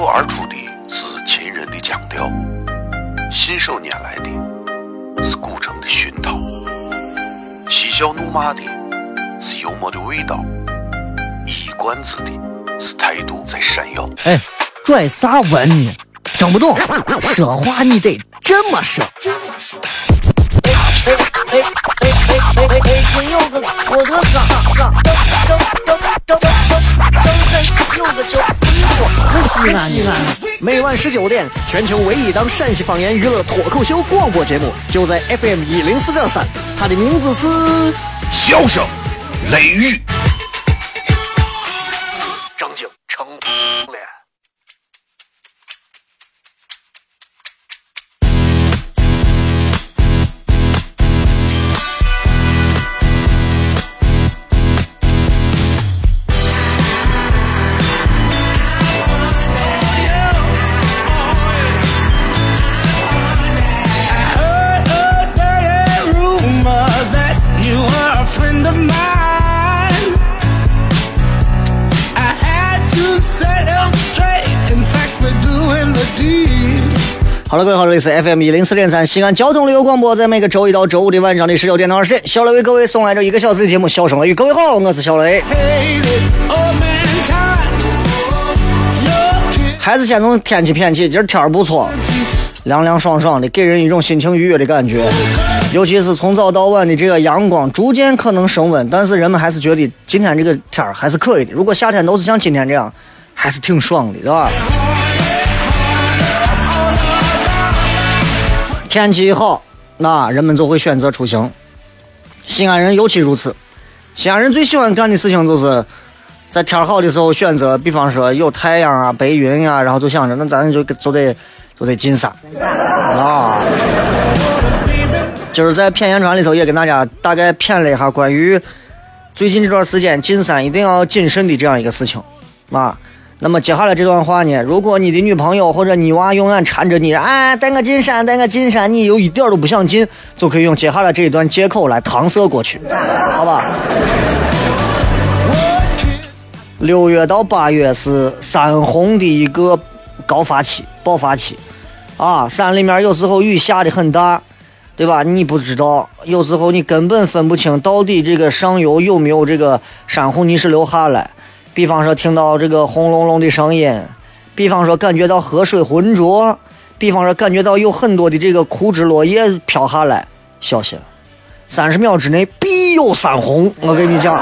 口而出的是秦人的腔调，信手拈来的是古城的熏陶，嬉笑怒骂的是幽默的味道，一冠子的是态度在闪耀。哎，拽啥文呢？听不懂，说话你得这么说。哎哎哎哎哎哎哎！有个我的嘎嘎，张张张张张张张有个叫衣服，可西安西安。每晚十九点，全球唯一档陕西方言娱乐脱口秀广播节目，就在 FM 一零四点三，它的名字是《笑声雷雨》。好了，各位好，这里是 FM 一零四点三西安交通旅游广播，在每个周一到周五的晚上的十九点到二十点，小雷为各位送来这一个小时的节目《笑声雷雨》。各位好，我是小雷。还是先从天气偏起，今儿天儿不错，凉凉爽爽的，给人一种心情愉悦的感觉。尤其是从早到晚的这个阳光逐渐可能升温，但是人们还是觉得今天这个天儿还是可以的。如果夏天都是像今天这样，还是挺爽的，对吧？天气一好，那人们就会选择出行。西安人尤其如此。西安人最喜欢干的事情就是在天好的时候选择，比方说有太阳啊、白云呀，然后就想着那咱就就得就得进山啊。就是在片言传里头也跟大家大概谝了一下关于最近这段时间进山一定要谨慎的这样一个事情啊。那么接下来这段话呢？如果你的女朋友或者你娃永远缠着你，哎，带我进山，带我进山，你又一点都不想进，就可以用接下来这一段借口来搪塞过去，好吧？六月到八月是山洪的一个高发期、爆发期，啊，山里面有时候雨下的很大，对吧？你不知道，有时候你根本分不清到底这个上游有没有这个山洪泥石流下来。比方说听到这个轰隆隆的声音，比方说感觉到河水浑浊，比方说感觉到有很多的这个枯枝落叶飘下来，小心，三十秒之内必有山洪，我跟你讲。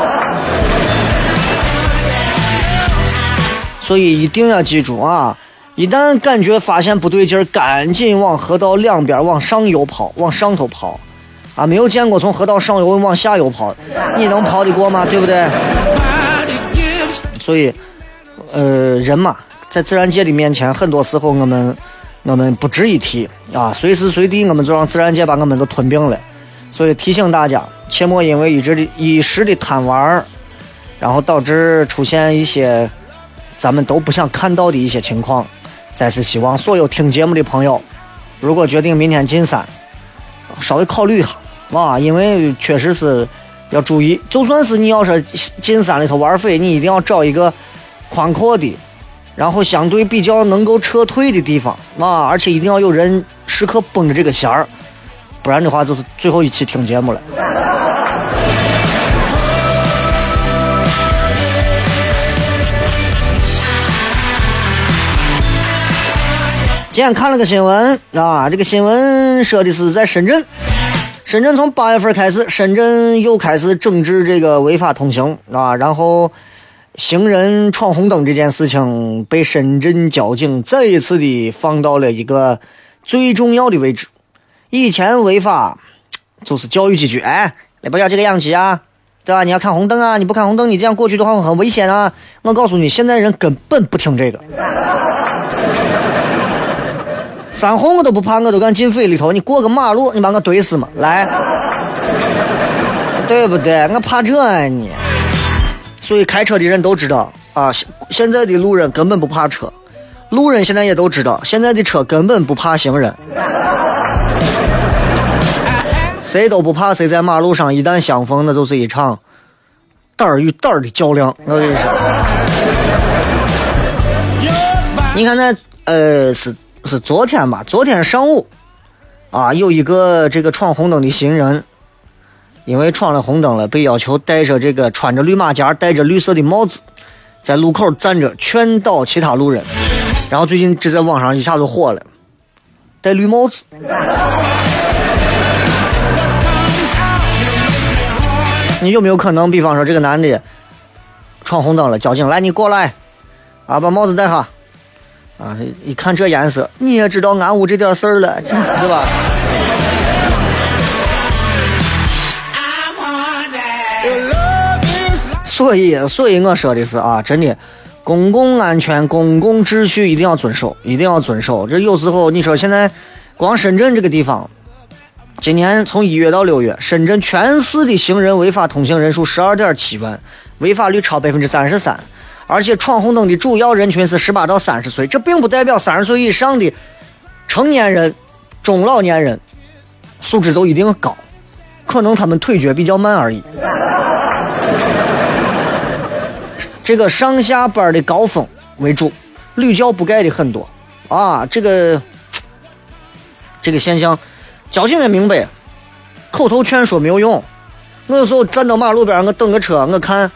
所以一定要记住啊！一旦感觉发现不对劲儿，赶紧往河道两边往上游跑，往上头跑，啊，没有见过从河道上游往下游跑，你能跑得过吗？对不对？所以，呃，人嘛，在自然界的面前，很多时候我们我们不值一提啊，随时随地我们就让自然界把我们都吞并了。所以提醒大家，切莫因为一直的一时的贪玩，然后导致出现一些咱们都不想看到的一些情况。再次希望所有听节目的朋友，如果决定明天进山，稍微考虑一下啊，因为确实是。要注意，就算是你要是进山里头玩飞，你一定要找一个宽阔的，然后相对比较能够撤退的地方啊！而且一定要有人时刻绷着这个弦儿，不然的话就是最后一期听节目了。今天看了个新闻啊，这个新闻说的是在深圳。深圳从八月份开始，深圳又开始整治这个违法通行啊，然后行人闯红灯这件事情被深圳交警再一次的放到了一个最重要的位置。以前违法就是教育几句，哎，你不要这个样子啊，对吧？你要看红灯啊，你不看红灯，你这样过去的话会很危险啊。我告诉你，现在人根本不听这个。山洪我都不怕，我都敢进水里头。你过个马路，你把我怼死嘛？来，对不对？我怕这啊你。所以开车的人都知道啊，现在的路人根本不怕车，路人现在也都知道，现在的车根本不怕行人。谁都不怕谁在马路上一旦相逢，那就是一场胆儿与胆儿的较量。我跟你说。你看那呃是是昨天吧？昨天上午啊，有一个这个闯红灯的行人，因为闯了红灯了，被要求戴着这个穿着绿马甲、戴着绿色的帽子，在路口站着劝导其他路人。然后最近这在网上一下子火了，戴绿帽子。你有没有可能，比方说这个男的闯红灯了，交警来你过来，啊，把帽子戴上，啊，一看这颜色，你也知道俺屋这点事儿了，对吧？所以，所以我说的是啊，真的，公共安全、公共秩序一定要遵守，一定要遵守。这有时候你说现在光深圳这个地方。今年从一月到六月，深圳全市的行人违法通行人数十二点七万，违法率超百分之三十三，而且闯红灯的主要人群是十八到三十岁，这并不代表三十岁以上的成年人、中老年人素质就一定高，可能他们腿脚比较慢而已。这个上下班的高峰为主，屡教不改的很多啊，这个这个现象。交警也明白，口头劝说没有用。我有时候站到马路边，我等个车，我看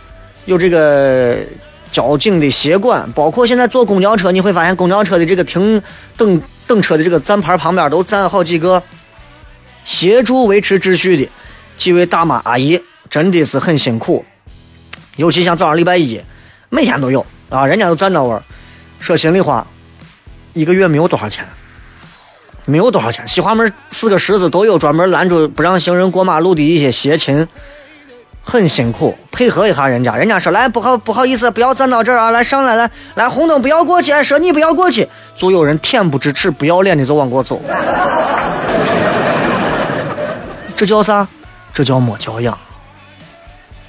有这个交警的协管，包括现在坐公交车，你会发现公交车的这个停等等车的这个站牌旁边都站好几个协助维持秩序的几位大妈阿姨，真的是很辛苦。尤其像早上礼拜一，每天都有啊，人家都站那玩儿。说心里话，一个月没有多少钱。没有多少钱，西华门四个十字都有专门拦住不让行人过马路的一些协勤，很辛苦，配合一下人家。人家说来不好不好意思，不要站到这儿啊，来上来来来红灯不要过去，说你不要过去，就有人恬不知耻、不要脸的就往过走。这叫啥？这叫没教养。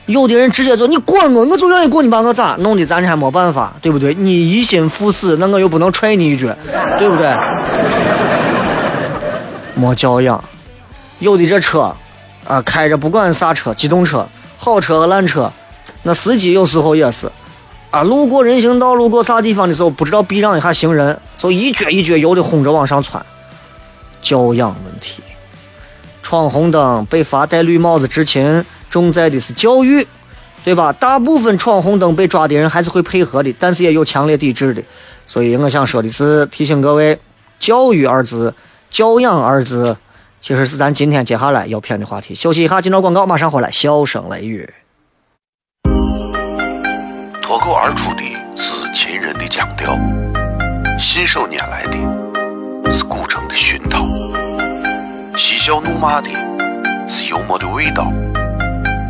有的人直接就你管我，我就愿意过，你把我咋弄的？咱还没办法，对不对？你一心赴死，那我又不能踹你一脚，对不对？没教养，有的这车，啊，开着不管啥车，机动车、好车和烂车，那司机有时候也是，啊，路过人行道、路过啥地方的时候，不知道避让一下行人，就一脚一脚油的轰着往上窜，教养问题。闯红灯被罚戴绿帽子之前，重在的是教育，对吧？大部分闯红灯被抓的人还是会配合的，但是也有强烈抵制的。所以我想说的是，提醒各位，教育二字。教养二字，其实是咱今天接下来要偏的话题。休息一下，进到广告，马上回来。笑声雷雨，脱口而出的是秦人的腔调，信手拈来的是古城的熏陶，嬉笑怒骂的是幽默的味道，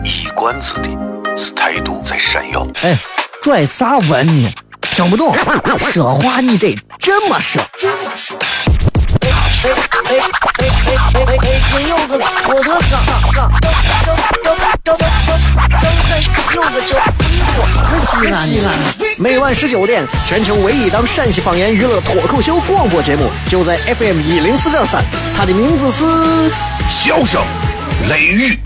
一冠子的是态度在闪耀。哎，拽啥文呢？听不懂，说话你得这么说。哎哎哎哎哎哎！北京有个郭德纲，张张张张张有个叫李波，西安西安。每晚十九点，全球唯一档陕西方言娱乐脱口秀广播节目，就在 FM 一零四点三。它的名字是《笑声雷雨》。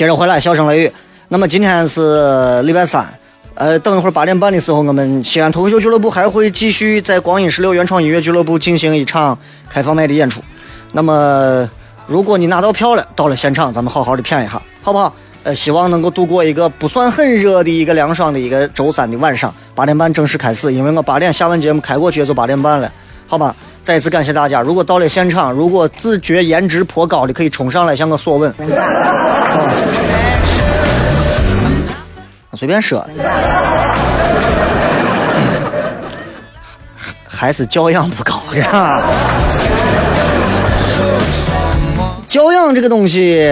接着回来，笑声雷雨。那么今天是礼拜三，呃，等一会儿八点半的时候，我们西安脱口秀俱乐部还会继续在光影十六原创音乐俱乐部进行一场开放麦的演出。那么，如果你拿到票了，到了现场，咱们好好的谝一下，好不好？呃，希望能够度过一个不算很热的一个凉爽的一个周三的晚上。八点半正式开始，因为我八点下完节目开过去也就八点半了，好吧？再次感谢大家。如果到了现场，如果自觉颜值颇高的，可以冲上来向我索吻。随便说。还是教养不高，呀？教养这个东西，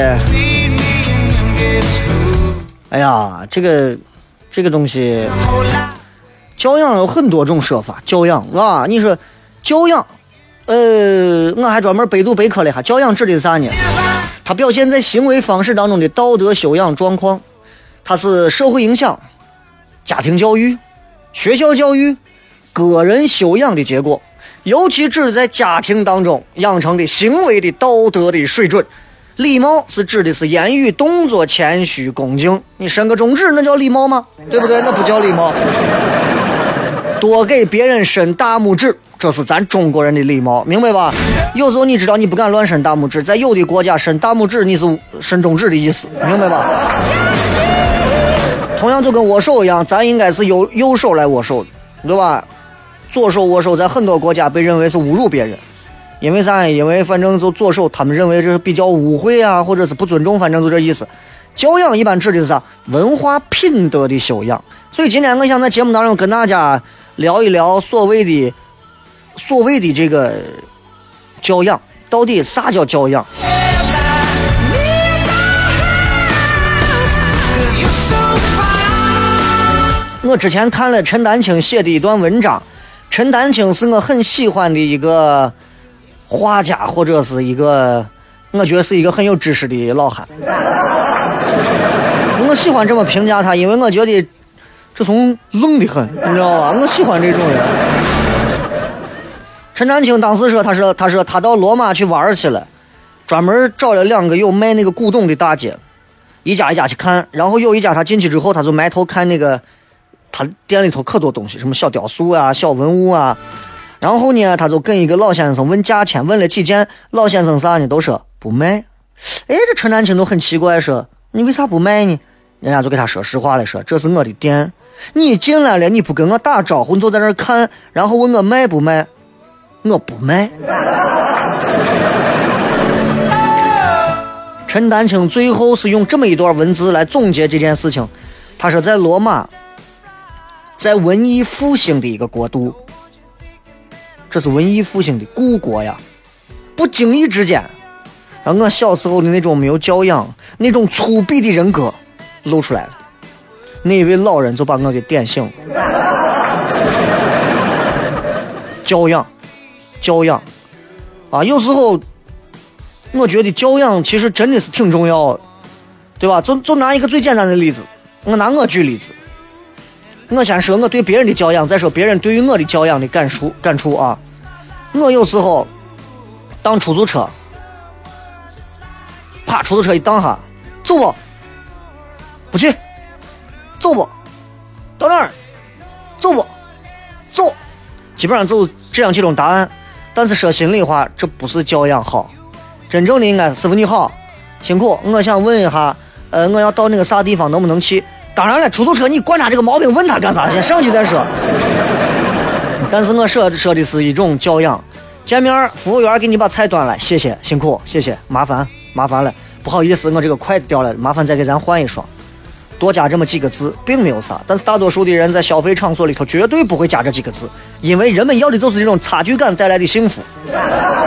哎呀，这个这个东西，教养有很多种说法。教养是吧，你说教养，呃，我还专门百度百科了一下，教养指的是啥呢？它表现在行为方式当中的道德修养状况，它是社会影响、家庭教育、学校教育、个人修养的结果。尤其指在家庭当中养成的行为的道德的水准，礼貌是指的是言语动作谦虚恭敬。你伸个中指，那叫礼貌吗？对不对？那不叫礼貌。多给别人伸大拇指，这是咱中国人的礼貌，明白吧？有时候你知道你不敢乱伸大拇指，在有的国家伸大拇指你是伸中指的意思，明白吧？同样就跟握手一样，咱应该是右右手来握手，对吧？左手握手在很多国家被认为是侮辱别人，因为啥？因为反正就左手，他们认为这是比较污秽啊，或者是不尊重，反正就这意思。教养一般指的是啥？文化品德的修养。所以今天我想在节目当中跟大家聊一聊所谓的所谓的这个教养，到底啥叫教养？我之前看了陈丹青写的一段文章。陈丹青是我很喜欢的一个画家，或者是一个，我觉得是一个很有知识的老汉。我喜欢这么评价他，因为我觉得这从愣的很，你知道吧？我喜欢这种人。陈丹青当时说，他说，他说他到罗马去玩去了，专门找了两个有卖那个古董的大姐，一家一家去看，然后有一家他进去之后，他就埋头看那个。他店里头可多东西，什么小雕塑啊、小文物啊。然后呢，他就跟一个老先生问价钱，问了几件，老先生啥呢？都说不卖。哎，这陈丹青都很奇怪，说你为啥不卖呢？人家就给他说实话了，说这是我的店，你进来了，你不跟我打招呼，你就在那看，然后问我卖不卖，我不卖。陈丹青最后是用这么一段文字来总结这件事情，他说在罗马。在文艺复兴的一个国度，这是文艺复兴的故国呀！不经意之间，让我小时候的那种没有教养、那种粗鄙的人格露出来了。那一位老人就把我给点醒了。教养，教养啊！有时候我觉得教养其实真的是挺重要的，对吧？就就拿一个最简单的例子，我拿我举例子。我先说我对别人的教养，再说别人对于我的教养的感触感触啊！我有时候当出租车，啪，出租车一挡下，走不？不去，走不？到哪儿？走不？走。基本上就这样几种答案。但是说心里话，这不是教养好。真正的应该是师傅你好，辛苦。我想问一下，呃，我要到那个啥地方，能不能去？当然了，出租车你惯他这个毛病，问他干啥？先 上去再说。但是我说说的是一种教养。见面，服务员给你把菜端来，谢谢，辛苦，谢谢，麻烦，麻烦了，不好意思，我这个筷子掉了，麻烦再给咱换一双。多加这么几个字，并没有啥。但是大多数的人在消费场所里头绝对不会加这几个字，因为人们要的就是这种差距感带来的幸福，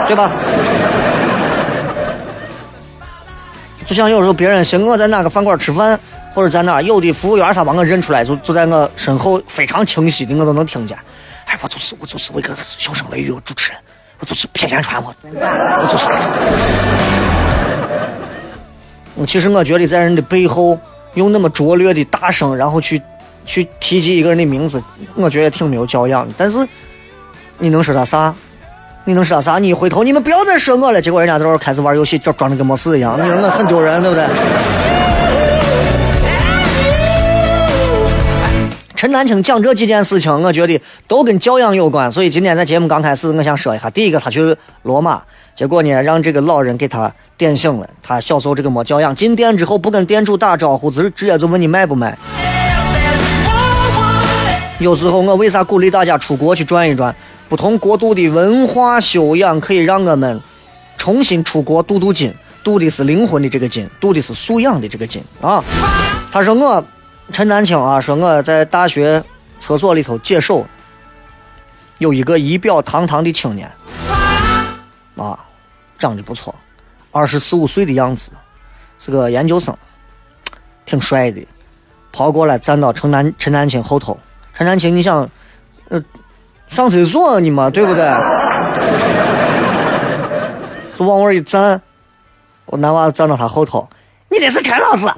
对吧？就像有时候别人寻我在哪个饭馆吃饭。或者在哪，有的服务员啥把我认出来，就就在我身后，非常清晰的我都能听见。哎，我就是我就是我一个小声雷雨主持人，我就是偏见传我，我就是。我，其实我觉得在人的背后用那么拙劣的大声，然后去去提及一个人的名字，我觉得挺没有教养的。但是你能说他啥？你能说他啥？你一回头，你们不要再说我了。结果人家在这开始玩游戏，就装的跟没事一样，你说我很丢人，对不对？陈丹青讲这几件事情，我觉得都跟教养有关，所以今天在节目刚开始，我想说一下。第一个，他去罗马，结果呢，让这个老人给他点醒了。他小时候这个没教养，进店之后不跟店主打招呼，直直接就问你卖不卖。有时候我为啥鼓励大家出国去转一转？不同国度的文化修养可以让我们重新出国镀镀金，镀的是灵魂的这个金，镀的是素养的这个金啊。他说我。陈丹青啊，说我在大学厕所里头解手，有一个仪表堂堂的青年，啊，长得不错，二十四五岁的样子，是个研究生，挺帅的，跑过来站到陈丹陈丹青后头。陈丹青，你想，呃，上厕所呢嘛，对不对？就往我一站，我男娃站到他后头，你这是陈老师？啊，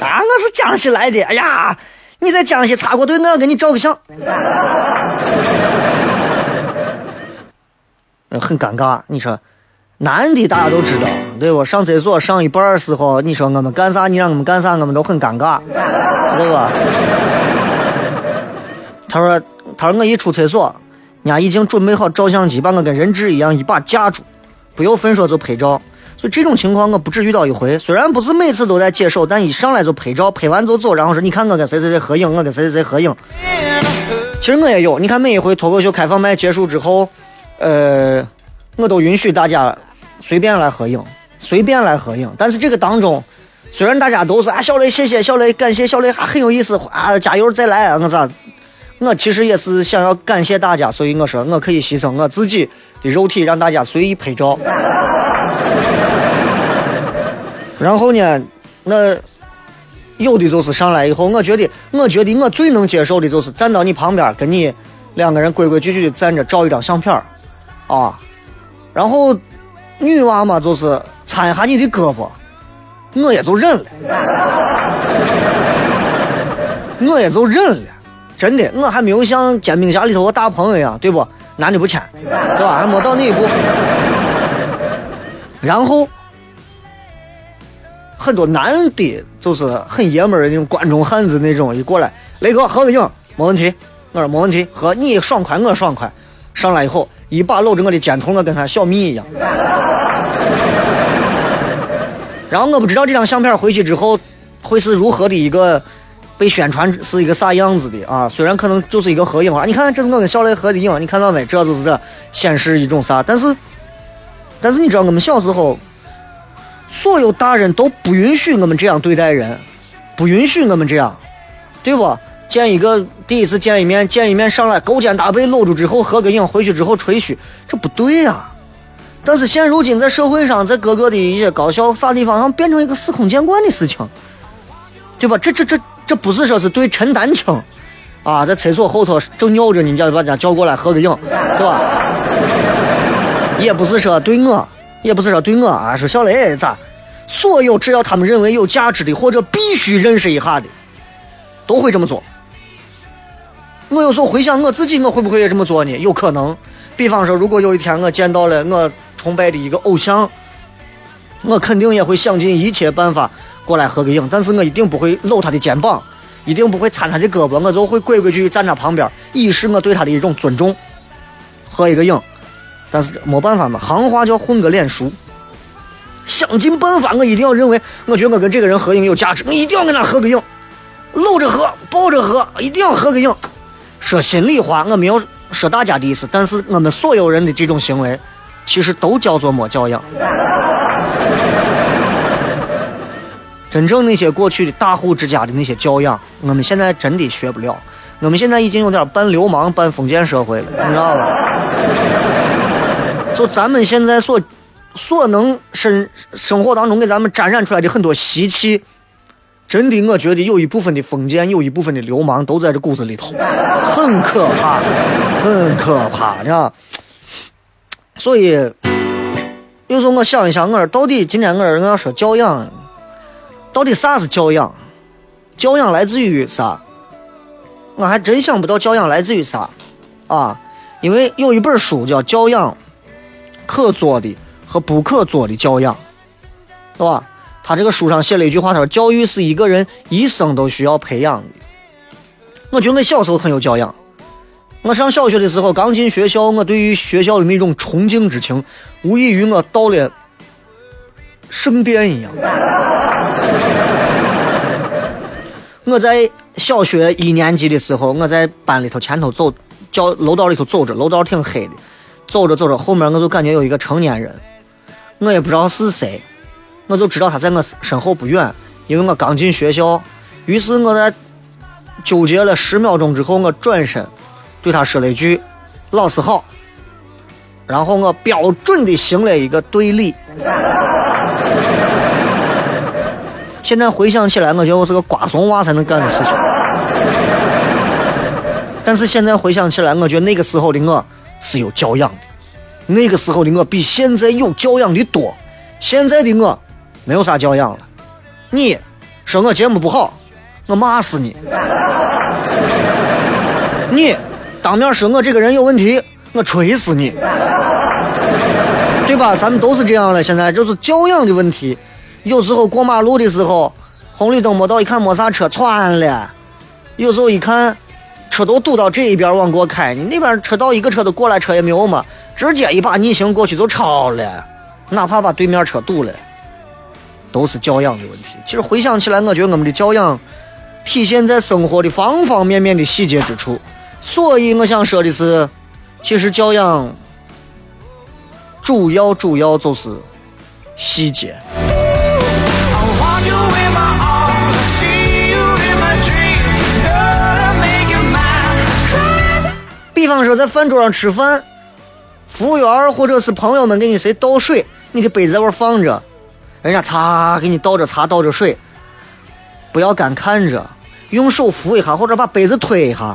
我是江西来的。哎呀，你在江西插过队，我要给你照个相。很尴尬，你说，男的大家都知道，对不？上厕所上一半时候，你说我们干啥？你让我们干啥？我们都很尴尬，对吧？他说：“他说我一出厕所，人家已经准备好照相机，把我跟人质一样一把架住，不由分说就拍照。所以这种情况我不止遇到一回。虽然不是每次都在接手，但一上来就拍照，拍完就走，然后说你看我跟谁谁谁合影，我跟谁谁谁合影。其实我也有，你看每一回脱口秀开放麦结束之后。”呃，我都允许大家随便来合影，随便来合影。但是这个当中，虽然大家都是啊，小雷谢谢，小雷感谢，小雷还很有意思啊，加油再来，我咋？我其实也是想要感谢大家，所以我说我可以牺牲我自己的肉体，让大家随意拍照。然后呢，那有的就是上来以后，我觉得，我觉得我最能接受的就是站到你旁边，跟你两个人规规矩矩的站着照一张相片儿。啊，然后女娃嘛，就是搀一下你的胳膊，我也就忍了，我也就忍了，真的，我还没有像煎饼侠里头我大鹏一样，对不？男的不牵，对吧？还没到那一步。然后很多男的，就是很爷们儿的那种关中汉子那种，一过来，雷哥合个影，没问题。我说没问题，和你爽快，我爽快。上来以后。一把搂着我的肩头，我跟他小蜜一样。然后我不知道这张相片回去之后会是如何的一个被宣传是一个啥样子的啊？虽然可能就是一个合影啊，你看这是我跟小雷合的影，你看到没？这就是这显示一种啥？但是，但是你知道我们小时候，所有大人都不允许我们这样对待人，不允许我们这样，对不？见一个第一次见一面，见一面上来勾肩搭背搂住之后合个影，回去之后吹嘘，这不对呀。但是现如今在社会上，在各个的一些高校啥地方上变成一个司空见惯的事情，对吧？这这这这不是说是对陈丹青啊，在厕所后头正尿着呢，你叫把人家叫过来合个影，对吧？也不是说对我，也不是说对我啊，是小雷咋？所有只要他们认为有价值的或者必须认识一下的，都会这么做。我有时候回想我自己，我会不会也这么做呢？有可能。比方说，如果有一天我见到了我崇拜的一个偶像，我肯定也会想尽一切办法过来合个影。但是我一定不会搂他的肩膀，一定不会搀他的胳膊，我就会规规矩矩站他旁边，以示我对他的一种尊重，合一个影。但是没办法嘛，行话叫混个脸熟。想尽办法，我一定要认为，我觉得我跟这个人合影有价值，我一定要跟他合个影，搂着合，抱着合，一定要合个影。说心里话，我没有说大家的意思，但是我们所有人的这种行为，其实都叫做没教养。真正那些过去的大户之家的那些教养，我们现在真的学不了。我们现在已经有点半流氓、半封建社会了，你知道吧？就咱们现在所所能生生活当中给咱们沾染出来的很多习气。真的，我觉得有一部分的封建，有一部分的流氓都在这骨子里头，很可怕，很可怕，你知道？所以有时候我想一想，我到底今天我说我要说教养，到底啥是教养？教养来自于啥？我还真想不到教养来自于啥啊！因为有一本书叫《教养可做的和不可做的教养》，是吧？他这个书上写了一句话，他说：“教育是一个人一生都需要培养的。”我觉得我小时候很有教养。我上小学的时候刚进学校，我对于学校的那种崇敬之情，无异于我到了圣殿一样。我在小学一年级的时候，我在班里头前头走，教楼道里头走着，楼道挺黑的，走着走着，后面我就感觉有一个成年人，我也不知道是谁。我就知道他在我身后不远，因为我刚进学校，于是我在纠结了十秒钟之后，我转身对他说了一句：“老师好。”然后我标准的行了一个对礼。现在回想起来，我觉得我是个瓜怂娃才能干的事情。但是现在回想起来，我觉得那个时候的我是有教养的，那个时候的我比现在有教养的多。现在的我没有啥教养了。你说我节目不好，我骂死你！你当面说我这个人有问题，我锤死你！对吧？咱们都是这样的，现在就是教养的问题。有时候过马路的时候，红绿灯没到，一看没啥车，窜了。有时候一看，车都堵到这一边往过开，你那边车道一个车都过来，车也没有嘛，直接一把逆行过去就超了，哪怕把对面车堵了，都是教养的问题。其实回想起来，我觉得我们的教养体现在生活的方方面面的细节之处。所以我想说的是，其实教养主要主要就是细节。比方说，在饭桌上吃饭，服务员或者是朋友们给你谁倒水，你的杯子在那放着，人家擦给你倒着茶倒着水，不要干看着，用手扶一下或者把杯子推一下，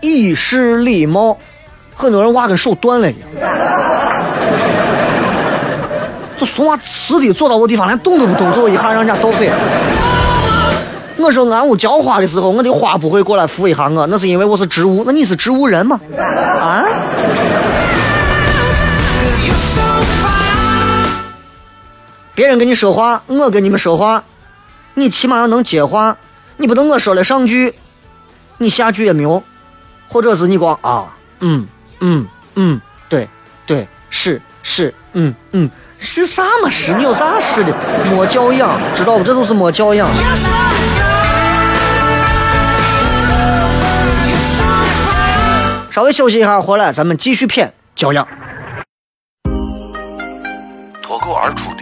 以示礼貌。很多人娃跟手断了一样，这怂娃吃的坐到我地方连动都不动，最后一下让人家倒飞。我说俺屋浇花的时候，我的花不会过来扶一下我，那是因为我是植物。那你是植物人吗？啊？别人跟你说话，我跟你们说话，你起码要能接话。你不能我说了上句，你下句也没有，或者是你光啊，嗯嗯嗯，对对是是，嗯嗯是啥嘛是？你有啥是的？没教养，知道不？这都是没教养。稍微休息一下，回来咱们继续骗教养。脱口而出的是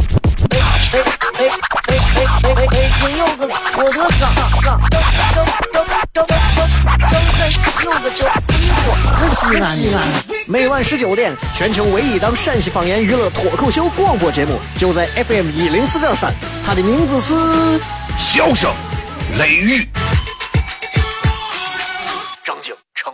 北京有个郭德纲，张张张张张张张有个叫李波，西安西安。每晚十九点，全球唯一档陕西方言娱乐脱口秀广播节目，就在 FM 一零四点三。它的名字是《笑声雷雨》。张景成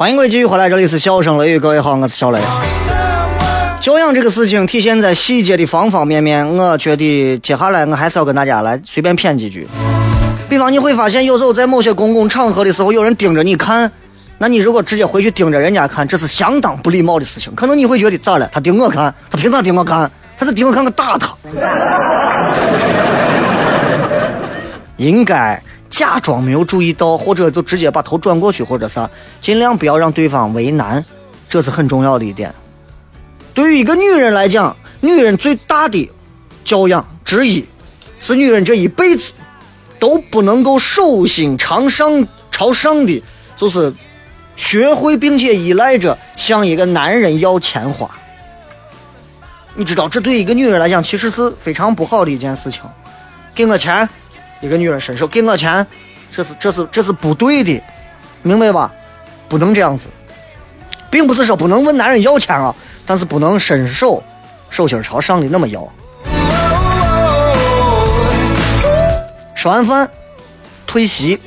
欢迎各位继续回来，这里是笑声雷雨，各位好，我是小雷。教养这个事情体现在细节的方方面面，我觉得接下来我还是要跟大家来随便谝几句。比方你会发现，有时候在某些公共场合的时候，有人盯着你看，那你如果直接回去盯着人家看，这是相当不礼貌的事情。可能你会觉得咋了？他盯我看，他凭啥盯我看？他是盯我看，我打他。应该。假装没有注意到，或者就直接把头转过去，或者啥，尽量不要让对方为难，这是很重要的一点。对于一个女人来讲，女人最大的教养之一，是女人这一辈子都不能够手心朝上朝上的，就是学会并且依赖着向一个男人要钱花。你知道，这对一个女人来讲，其实是非常不好的一件事情。给我钱。一个女人伸手给我钱，这是这是这是不对的，明白吧？不能这样子。并不是说不能问男人要钱啊，但是不能伸手手心朝上的那么要。吃完饭退席，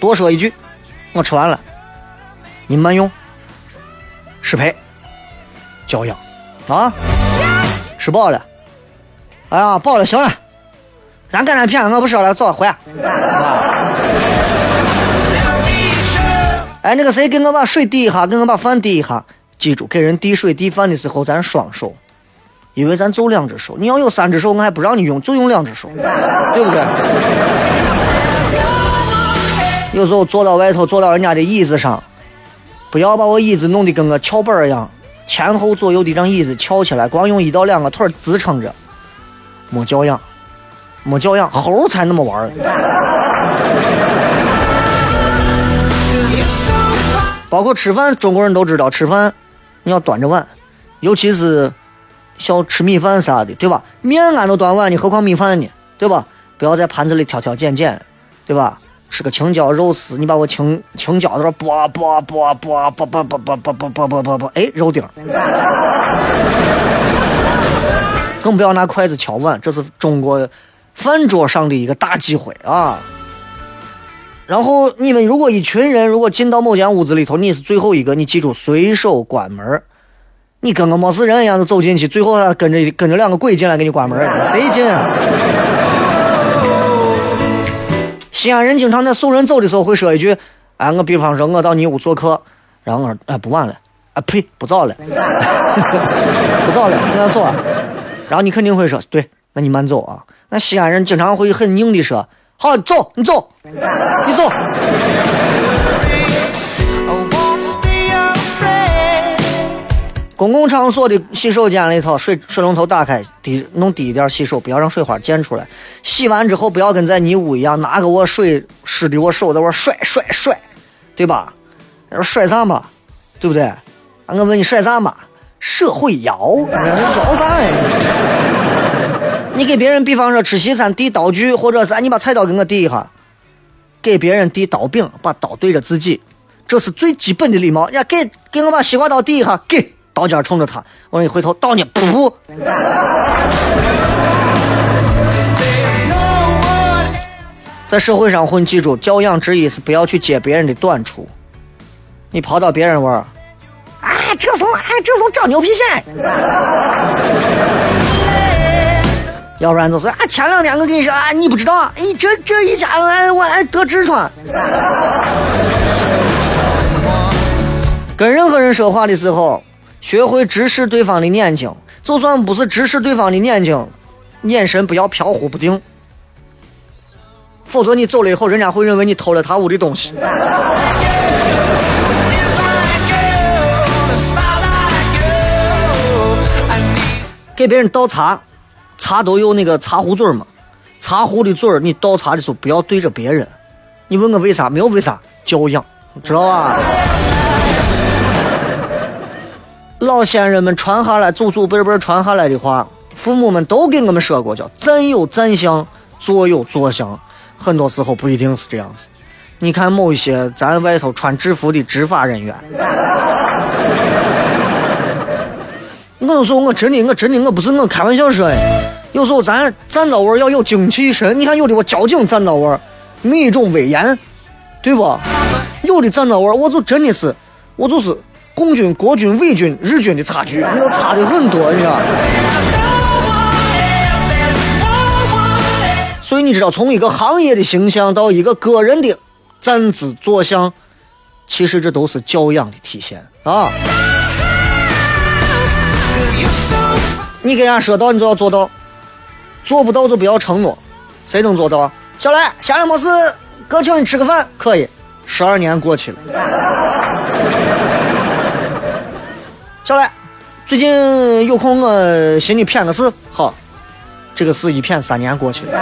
多说一句，我吃完了，您慢用，失陪，教养啊，吃饱了，哎呀，饱了，行了，咱干点片，我不说了，走，回来。哎，那个谁，给我把水递一下，给我把饭递一下。记住，给人递水递饭的时候，咱双手，因为咱就两只手。你要有三只手，我还不让你用，就用两只手，对不对？有时候坐到外头，坐到人家的椅子上，不要把我椅子弄得跟个翘板一样，前后左右的让椅子翘起来，光用一到两个腿支撑着，没教养，没教养，猴才那么玩儿包括吃饭，中国人都知道吃饭你要端着碗，尤其是像吃米饭啥的，对吧？面俺都端碗，你何况米饭呢？对吧？不要在盘子里挑挑拣拣，对吧？吃个青椒肉丝，你把我青青椒在那剥剥剥剥剥剥剥剥剥剥剥剥剥剥，哎，肉丁。更不要拿筷子敲碗，这是中国饭桌上的一个大忌讳啊。然后你们如果一群人如果进到某间屋子里头，你是最后一个，你记住随手关门你跟个没事人一样的走进去，最后还跟着跟着两个鬼进来给你关门谁进啊？西安人经常在送人走的时候会说一句：“哎，我比方说我到你屋做客，然后我说哎不晚了，啊呸不早了，不早了，我要走啊。”然后你肯定会说：“对，那你慢走啊。”那西安人经常会很硬的说。好，走，你走，你走。公共场所的洗手间里头，水水龙头打开，低弄低一点洗手，不要让水花溅出来。洗完之后，不要跟在泥屋一样，拿个我水湿的我手在我甩甩甩，对吧？甩啥嘛？对不对？我问你甩啥嘛？社会摇，摇啥呀？你给别人，比方说吃西餐递刀具，或者是你把菜刀给我递一下，给别人递刀柄，把刀对着自己，这是最基本的礼貌。呀，给给我把西瓜刀递一下，给刀尖冲着他，我一回头刀呢，噗！在社会上混，记住教养之一是不要去揭别人的短处。你跑到别人玩儿，啊，这怂，哎，这怂长牛皮癣。要不然就是啊，前两天我跟你说啊，你不知道，哎，这这一家哎，我还得痔疮。跟任何人说话的时候，学会直视对方的眼睛，就算不是直视对方的眼睛，眼神不要飘忽不定，否则你走了以后，人家会认为你偷了他屋的东西。给别人倒茶。茶都有那个茶壶嘴嘛，茶壶的嘴儿，你倒茶的时候不要对着别人。你问我为啥？没有为啥，教养，知道吧？老先人们传下来，祖祖辈辈传下来的话，父母们都给我们说过，叫站有站相，坐有坐相。很多时候不一定是这样子。你看某一些咱外头穿制服的执法人员。我有时候我真的，我真的，我不是我开玩笑说的。有时候咱站到位要有精气神。你看有的我交警站到位，那种威严，对不？有的站到位，我就真的是，我就是共军、国军、伪军、日军的差距，我差的很多，你知道。所以你知道，从一个行业的形象到一个个人的站姿坐相，其实这都是教养的体现啊。你给人家说到，你就要做到；做不到就不要承诺。谁能做到？小来，下来没事，哥请你吃个饭，可以。十二年过去了。小来，最近有空我寻你谝个事。好，这个事一谝三年过去了。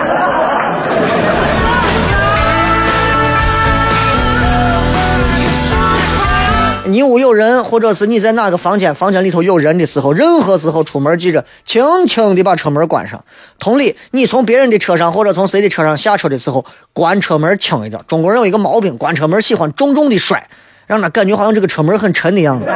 你屋有人，或者是你在哪个房间，房间里头有人的时候，任何时候出门记着轻轻的把车门关上。同理，你从别人的车上或者从谁的车上下车的时候，关车门轻一点。中国人有一个毛病，关车门喜欢重重的摔，让他感觉好像这个车门很沉的样子。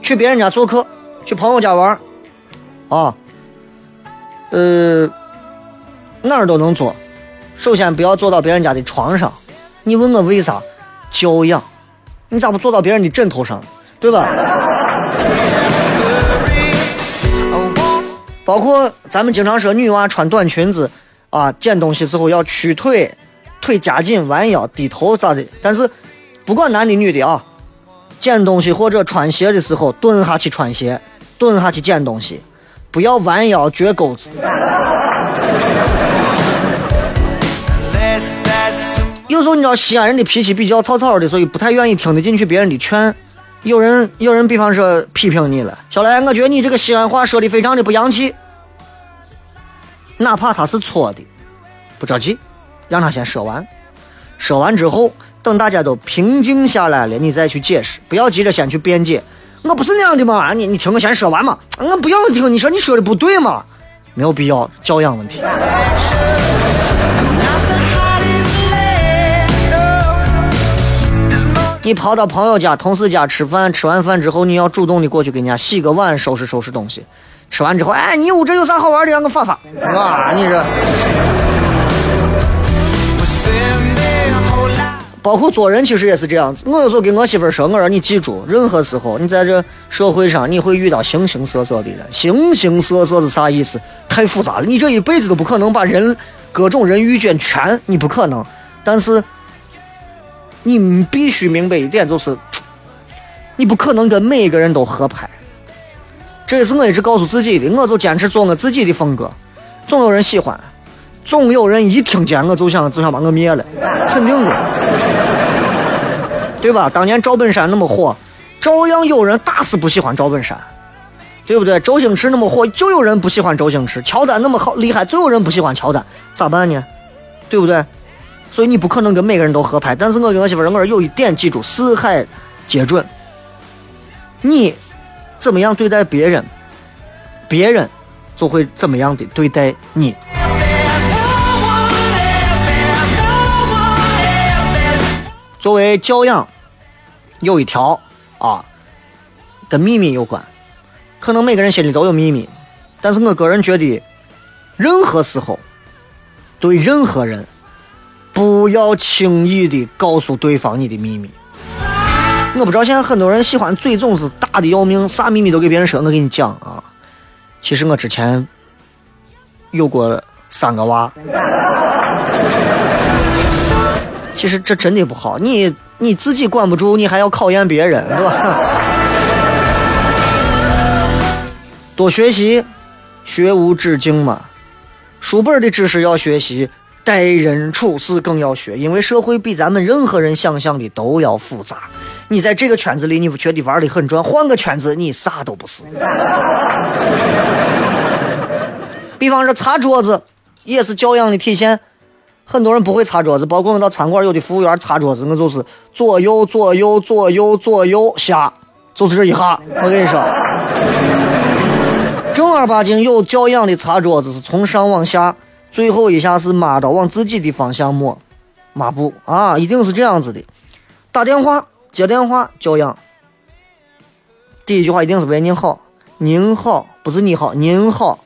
去别人家做客，去朋友家玩啊，呃，哪儿都能坐。首先不要坐到别人家的床上。你问我为啥？教养。你咋不坐到别人的枕头上？对吧？包括咱们经常说女娃穿短裙子啊，捡东西时候要屈腿，腿夹紧，弯腰低头咋的？但是不管男的女的啊。捡东西或者穿鞋的时候，蹲下去穿鞋，蹲下去捡东西，不要弯腰撅钩子。有时候你知道西安人的脾气比较草草的，所以不太愿意听得进去别人的劝。有人有人，比方说批评你了，小来，我觉得你这个西安话说的非常的不洋气。哪怕他是错的，不着急，让他先说完，说完之后。等大家都平静下来了，你再去解释，不要急着先去辩解。我不是那样的嘛，你你听我先说完嘛。我不要听你说，你说的不对嘛，没有必要教养问题。你跑到朋友家、同事家吃饭，吃完饭之后，你要主动的过去给人家洗个碗、收拾收拾东西。吃完之后，哎，你屋这有啥好玩的？让我发发。啊，你这。包括做人其实也是这样子。我有时候跟我媳妇说：“我说你记住，任何时候你在这社会上，你会遇到形形色色的人。形形色色是啥意思？太复杂了。你这一辈子都不可能把人各种人遇见全，你不可能。但是你必须明白一点，就是你不可能跟每一个人都合拍。这也是我一直告诉自己的。我就坚持做我自己的风格，总有人喜欢。”总有人一听见我就想就想把我灭了，肯定的，对吧？当年赵本山那么火，照样有人打死不喜欢赵本山，对不对？周星驰那么火，就有人不喜欢周星驰。乔丹那么好厉害，就有人不喜欢乔丹，咋办呢？对不对？所以你不可能跟每个人都合拍。但是我跟我媳妇儿，我说有一点记住，四海皆准。你怎么样对待别人，别人就会怎么样的对待你。作为教养，有一条啊，跟秘密有关。可能每个人心里都有秘密，但是我个人觉得，任何时候对任何人，不要轻易的告诉对方你的秘密。我不知道现在很多人喜欢嘴总是大的要命，啥秘密都给别人说。我给你讲啊，其实我之前有过三个娃。其实这真的不好，你你自己管不住，你还要考验别人，是吧？多学习，学无止境嘛。书本的知识要学习，待人处事更要学，因为社会比咱们任何人想象的都要复杂。你在这个圈子里，你不觉得玩的很转，换个圈子，你啥都不是。比方说擦桌子，也是教养的体现。很多人不会擦桌子，包括我到餐馆，有的服务员擦桌子，我就是左右左右左右左右下，就是这一下。我跟你说，正儿八经有教养的擦桌子是从上往下，最后一下是抹到往自己的方向抹，抹布啊，一定是这样子的。打电话接电话教养，第一句话一定是喂您好，您好不是你好，您好。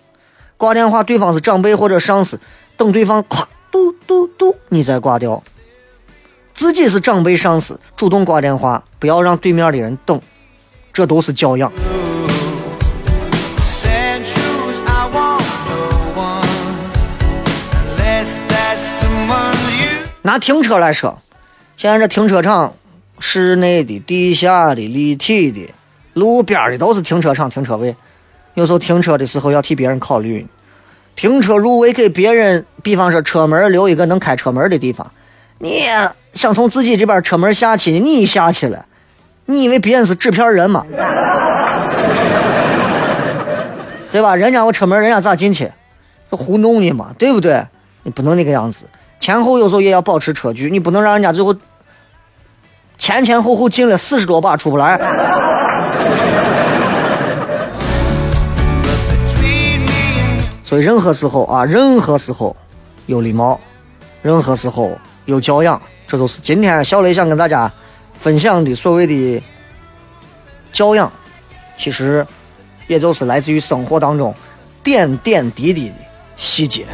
挂电话对方是长辈或者上司，等对方夸。嘟嘟嘟，你再挂掉。自己是长辈上司，主动挂电话，不要让对面的人等，这都是教养。拿停车来说，现在这停车场，室内的、地下的、立体的、路边的都是停车场停车位，有时候停车的时候要替别人考虑。停车入位给别人，比方说车门留一个能开车门的地方。你想从自己这边车门下去，你下去了，你以为别人是纸片人吗？对吧？人家我车门，人家咋进去？这糊弄你嘛？对不对？你不能那个样子，前后有时候也要保持车距，你不能让人家最后前前后后进了四十多把出不来。所以任何时候啊，任何时候有礼貌，任何时候有教养，这都是今天小雷想跟大家分享的所谓的教养，其实也就是来自于生活当中点点滴滴的细节。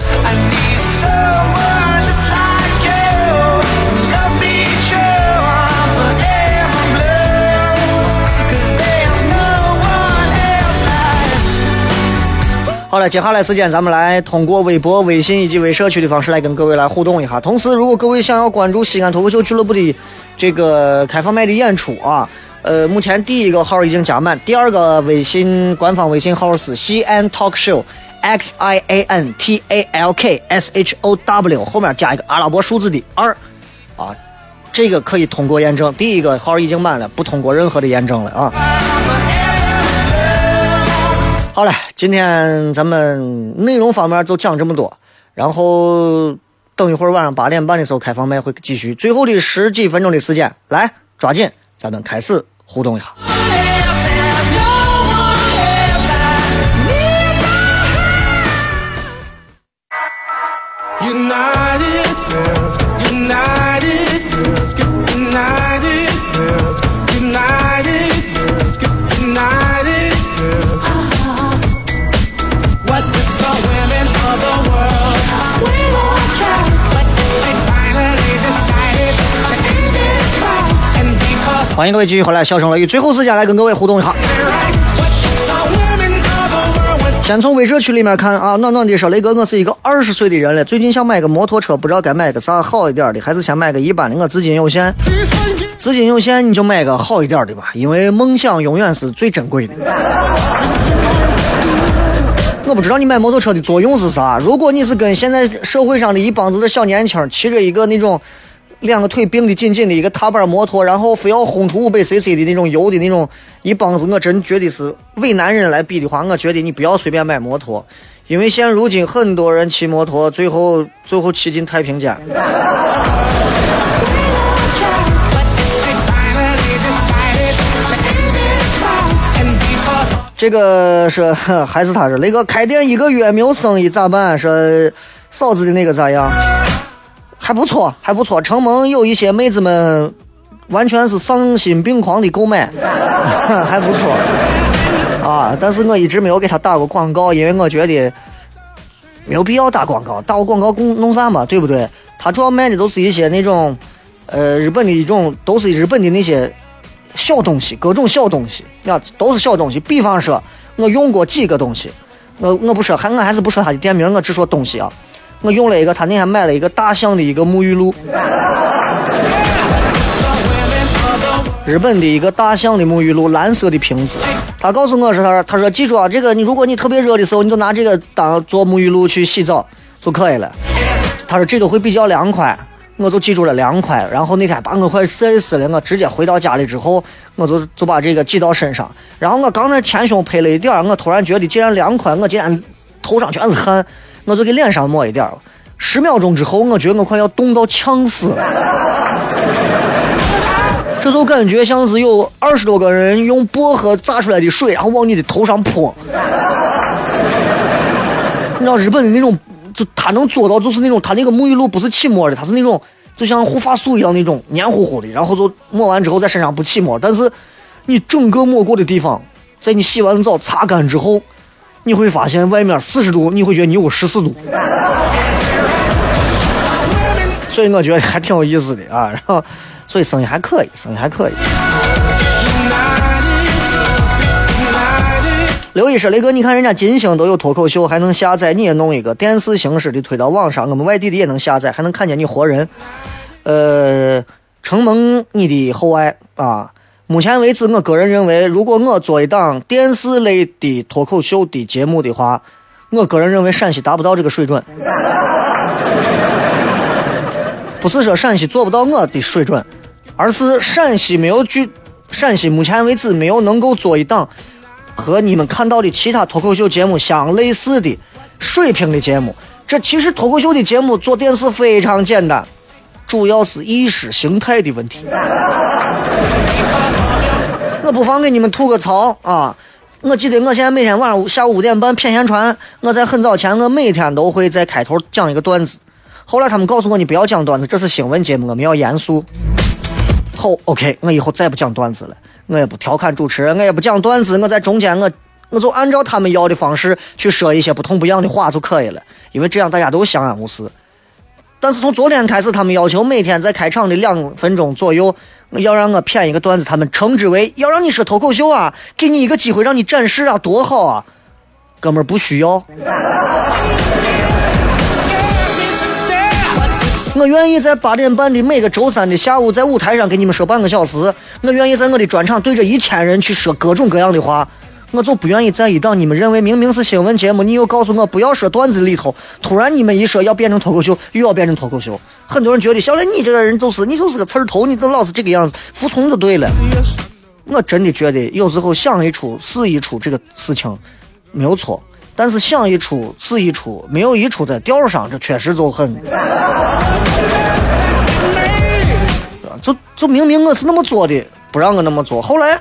好了，接下来时间咱们来通过微博、微信以及微社区的方式来跟各位来互动一下。同时，如果各位想要关注西安脱口秀俱乐部的这个开放麦的演出啊，呃，目前第一个号已经加满，第二个微信官方微信号是西安 talk show，x i a n t a l k s h o w，后面加一个阿拉伯数字的二，啊，这个可以通过验证。第一个号已经满了，不通过任何的验证了啊。好了，今天咱们内容方面就讲这么多，然后等一会儿晚上八点半的时候开放麦会继续，最后的十几分钟的时间，来抓紧，咱们开始互动一下。欢迎各位继续回来，笑声雷雨，最后时间来跟各位互动一下。先从微社区里面看啊，暖暖的说，雷哥，我是一个二十岁的人了，最近想买个摩托车，不知道该买个啥好一点的，还是先买个一般的。我资金有限，资金有限你就买个好一点的吧，因为梦想永远是最珍贵的。我不知道你买摩托车的作用是啥，如果你是跟现在社会上的一帮子的小年轻骑着一个那种。两个腿并得紧紧的一个踏板摩托，然后非要轰出五百 cc 的那种油的那种一帮子，我真觉得是伪男人来比的话，我觉得你不要随便买摩托，因为现如今很多人骑摩托，最后最后骑进太平间。这个是还是他说那个开店一个月没有生意咋办？说嫂子的那个咋样？还不错，还不错。承蒙有一些妹子们完全是丧心病狂的购买，还不错啊。但是我一直没有给他打过广告，因为我觉得没有必要打广告，打个广告弄弄啥嘛，对不对？他主要卖的都是一些那种呃日本的一种，都是日本的那些小东西，各种小东西啊，都是小东西。比方说，我用过几个东西，我我不说，还我还是不说他的店名，我只说东西啊。我用了一个，他那天买了一个大象的一个沐浴露，日本的一个大象的沐浴露，蓝色的瓶子。他告诉我说，他说他说记住啊，这个你如果你特别热的时候，你就拿这个当做沐浴露去洗澡就可以了。他说这个会比较凉快，我就记住了凉快。然后那天把我快晒死了，我直接回到家里之后，我就就把这个挤到身上。然后我刚才前胸拍了一点我突然觉得既然凉快，我竟然头上全是汗。我就给脸上抹一点十秒钟之后，我觉得我快要冻到呛死了。这就感觉像是有二十多个人用薄荷榨出来的水，然后往你的头上泼。你知道日本的那种，就他能做到，就是那种他那个沐浴露不是起沫的，他是那种就像护发素一样那种黏糊糊的，然后就抹完之后在身上不起沫，但是你整个抹过的地方，在你洗完澡擦干之后。你会发现外面四十度，你会觉得你有十四度，所以我觉得还挺有意思的啊。然后，所以生意还可以，生意还可以。刘医生，雷哥，你看人家金星都有脱口秀，还能下载，你也弄一个电视形式的推到网上，我们外地的也能下载，还能看见你活人。呃，承蒙你的厚爱啊。目前为止，我个人认为，如果我做一档电视类的脱口秀的节目的话，我个人认为陕西达不到这个水准。不是说陕西做不到我的水准，而是陕西没有具，陕西目前为止没有能够做一档和你们看到的其他脱口秀节目相类似的水平的节目。这其实脱口秀的节目做电视非常简单。主要是意识形态的问题。我不妨给你们吐个槽啊！我记得我现在每天晚上下午五点半骗闲传，我在很早前我每天都会在开头讲一个段子。后来他们告诉我你不要讲段子，这是新闻节目，我们要严肃。好，OK，我以后再不讲段子了，我也不调侃主持人，我也不讲段子，我在中间我我就按照他们要的方式去说一些不痛不痒的话就可以了，因为这样大家都相安无事。但是从昨天开始，他们要求每天在开场的两分钟左右，要让我骗一个段子，他们称之为要让你说脱口秀啊，给你一个机会让你展示啊，多好啊！哥们儿不需要，我愿意在八点半的每个周三的下午在舞台上给你们说半个小时，我愿意在我的专场对着一千人去说各种各样的话。我就不愿意在一档你们认为明明是新闻节目，你又告诉我不要说段子里头，突然你们一说要变成脱口秀，又要变成脱口秀。很多人觉得小磊你这个人就是你就是个刺儿头，你都老是这个样子，服从就对了。我真的觉得有时候想一出是一出这个事情没有错，但是想一出是一出，没有一出在调上，这确实就很。就就明明我是那么做的，不让我那么做，后来。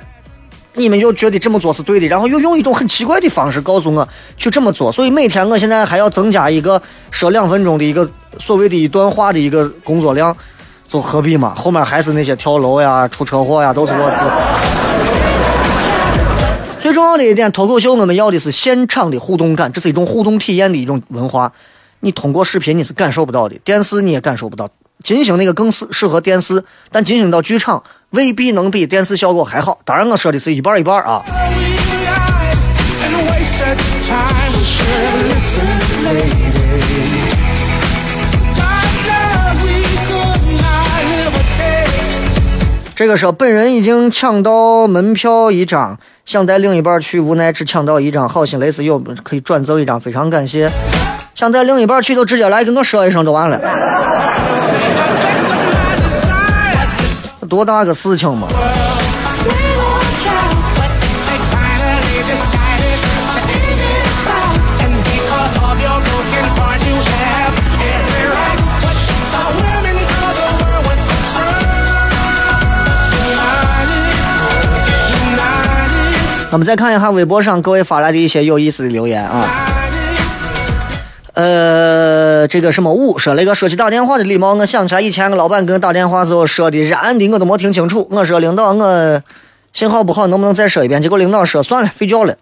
你们又觉得这么做是对的，然后又用一种很奇怪的方式告诉我去这么做，所以每天我现在还要增加一个说两分钟的一个所谓的一段话的一个工作量，就何必嘛？后面还是那些跳楼呀、出车祸呀，都是螺丝。最重要的一点，脱口秀我们要的是现场的互动感，这是一种互动体验的一种文化。你通过视频你是感受不到的，电视你也感受不到。金星那个更适适合电视，但金星到剧场未必能比电视效果还好。当然，我说的是一半一半啊。这个说本人已经抢到门票一张，想带另一半去，无奈只抢到一张。好心雷是有可以转赠一张，非常感谢。想带另一半去，就直接来跟我说一声就完了。多大个事情嘛！那么再看一下微博上各位发来的一些有意思的留言啊。呃，这个什么五说那个说起打电话的礼貌，我想起来以前我老板给我打电话时候说的燃的，我都没听清楚。我说领导，我信号不好，能不能再说一遍？结果领导说算了，睡觉了。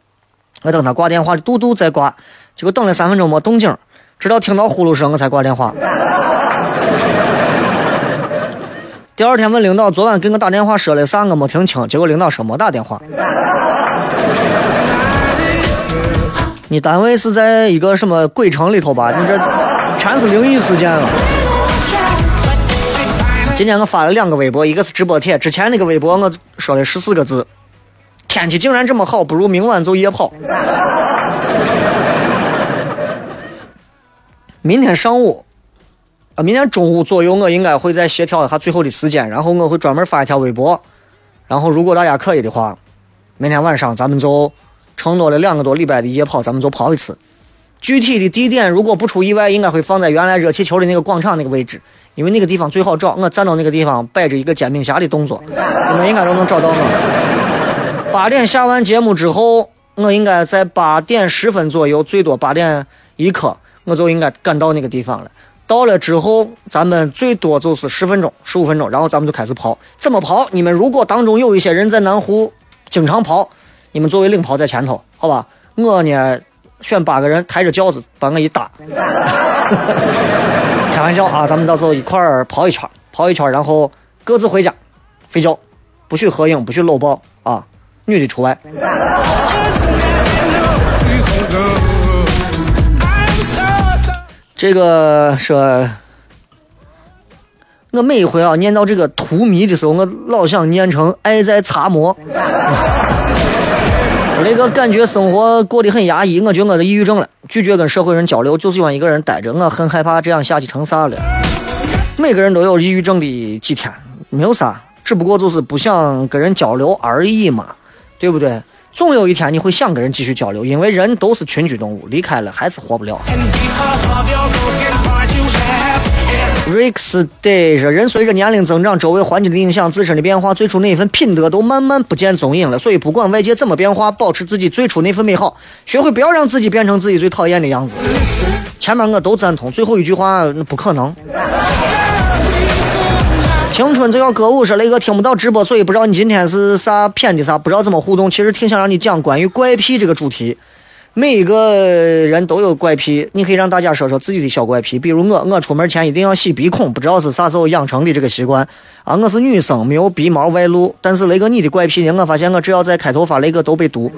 我等他挂电话的嘟嘟再挂，结果等了三分钟没动静，直到听到呼噜声我才挂电话。第二天问领导，昨晚给我打电话说了啥？我没听清。结果领导说没打电话。你单位是在一个什么鬼城里头吧？你这全是灵异事件了。今天我发了两个微博，一个是直播帖，之前那个微博我说了十四个字：天气竟然这么好，不如明晚就夜跑。明天上午，啊，明天中午左右，我应该会再协调一下最后的时间，然后我会专门发一条微博，然后如果大家可以的话，明天晚上咱们就。承诺了两个多礼拜的夜跑，咱们就跑一次。具体的地点，如果不出意外，应该会放在原来热气球的那个广场那个位置，因为那个地方最好找。我站到那个地方，摆着一个煎饼侠的动作，你们应该都能找到我。八点下完节目之后，我应该在八点十分左右，最多八点一刻，我就应该赶到那个地方了。到了之后，咱们最多就是十分钟、十五分钟，然后咱们就开始跑。怎么跑？你们如果当中有一些人在南湖经常跑。你们作为领跑在前头，好吧？我呢，选八个人抬着轿子把我一搭。开玩笑啊，咱们到时候一块儿跑一圈，跑一圈，然后各自回家睡觉，不许合影，不许搂抱啊，女的除外。这个说，我每一回啊念到这个荼蘼的时候，我老想念成爱在擦磨。那个感觉生活过得很压抑，我觉得我是抑郁症了，拒绝跟社会人交流，就喜欢一个人待着。我很害怕这样下去成啥了。每个人都有抑郁症的几天，没有啥，只不过就是不想跟人交流而已嘛，对不对？总有一天你会想跟人继续交流，因为人都是群居动物，离开了还是活不了。Rex Day 说，人随着年龄增长，周围环境的影响，自身的变化，最初那一份品德都慢慢不见踪影了。所以，不管外界怎么变化，保持自己最初那份美好，学会不要让自己变成自己最讨厌的样子。前面我都赞同，最后一句话那不可能。青春就要歌舞，说雷哥听不到直播，所以不知道你今天是啥片的啥，不知道怎么互动。其实挺想让你讲关于怪癖这个主题。每一个人都有怪癖，你可以让大家说说自己的小怪癖。比如我，我出门前一定要洗鼻孔，不知道是啥时候养成的这个习惯啊。我是女生，没有鼻毛外露，但是雷哥你的怪癖呢？我发现我只要在开头发，雷哥都被毒。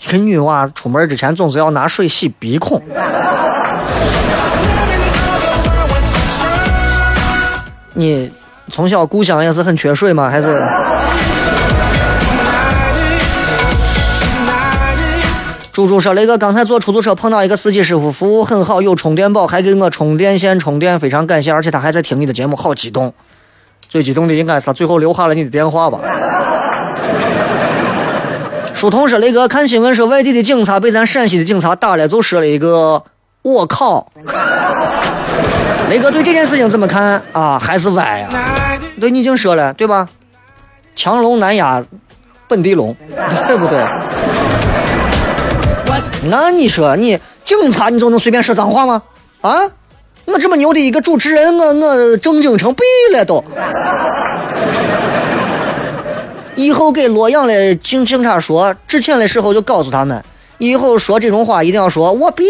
一个女娃出门之前总是要拿水洗鼻孔。你从小故乡也是很缺水吗？还是？猪猪说：“雷哥，刚才坐出租车碰到一个司机师傅，服务很好，有充电宝，还给我充电线充电，非常感谢。而且他还在听你的节目，好激动。最激动的应该是他最后留下了你的电话吧。”书童说：“雷哥，看新闻说外地的警察被咱陕西的警察打了，就说了一个‘我靠’。”雷哥对这件事情怎么看啊？还是歪呀？对你已经说了，对吧？强龙难压本地龙，对不对？那你说你警察你就能随便说脏话吗？啊？我这么牛的一个主持人，我我正经成毙了都。以后给洛阳的警警察说，之前的时候就告诉他们，以后说这种话一定要说我逼。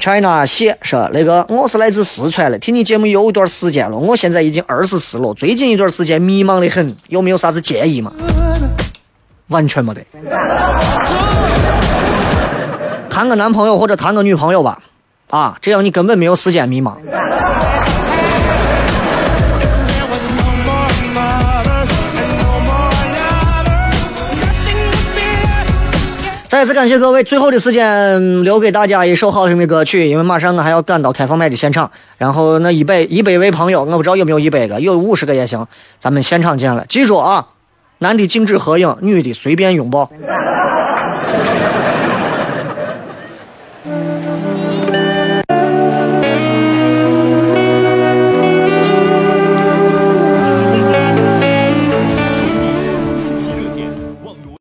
China 谢说：“那个，我是来自四川的，听你节目有一段时间了，我现在已经二十四了，最近一段时间迷茫的很，有没有啥子建议吗？完全没得，谈个男朋友或者谈个女朋友吧，啊，这样你根本没有时间迷茫。”再次感谢各位，最后的时间留给大家一首好听的歌曲，因为马上我还要赶到开放麦的现场。然后那一百一百位朋友，我不知道有没有一百个，有五十个也行，咱们现场见了。记住啊，男的禁止合影，女的随便拥抱。